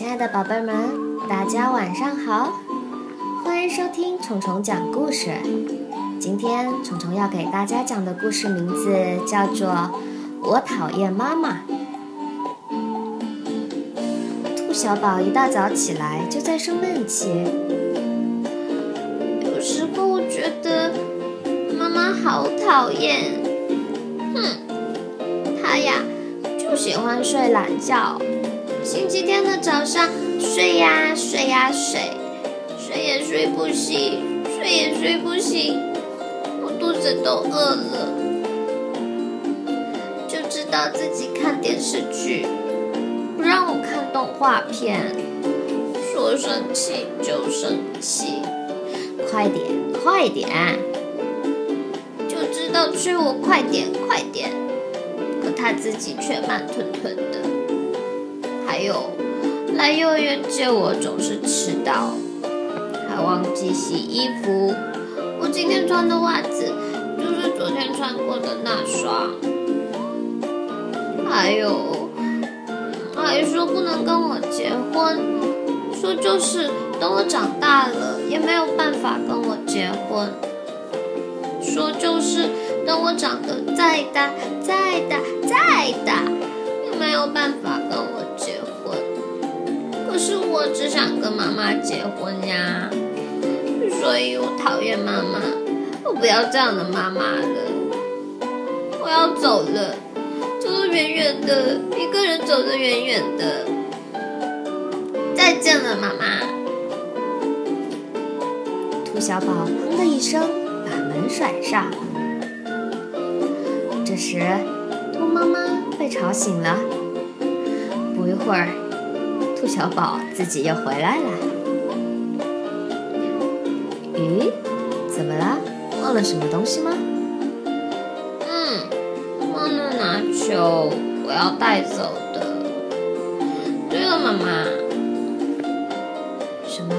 亲爱的宝贝们，大家晚上好，欢迎收听虫虫讲故事。今天虫虫要给大家讲的故事名字叫做《我讨厌妈妈》。兔小宝一大早起来就在生闷气，有时候我觉得妈妈好讨厌，哼，她呀就喜欢睡懒觉。星期天的早上，睡呀睡呀睡，睡也睡不醒，睡也睡不醒，我肚子都饿了，就知道自己看电视剧，不让我看动画片，说生气就生气，快点快点，就知道催我快点快点，可他自己却慢吞吞的。还有，来幼儿园接我总是迟到，还忘记洗衣服。我今天穿的袜子就是昨天穿过的那双。还有，还说不能跟我结婚，说就是等我长大了也没有办法跟我结婚，说就是等我长得再大再大再大也没有办法跟我结。可是我只想跟妈妈结婚呀，所以我讨厌妈妈，我不要这样的妈妈了，我要走了，走得远远的，一个人走得远远的，再见了，妈妈。兔小宝砰的一声把门甩上，这时兔妈妈被吵醒了，不一会儿。兔小宝自己又回来了。咦，怎么了？忘了什么东西吗？嗯，忘了拿球，我要带走的。对了，妈妈。什么？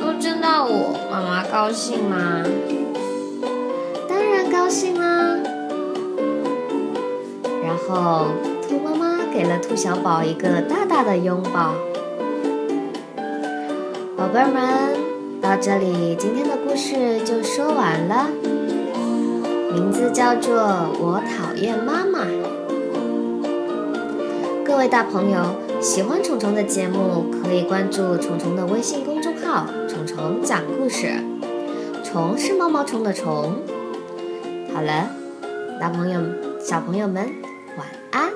都见到我，妈妈高兴吗？当然高兴啦。然后。兔妈妈给了兔小宝一个大大的拥抱。宝贝们，到这里，今天的故事就说完了。名字叫做《我讨厌妈妈》。各位大朋友，喜欢虫虫的节目，可以关注虫虫的微信公众号“虫虫讲故事”。虫是毛毛虫的虫。好了，大朋友、小朋友们，晚安。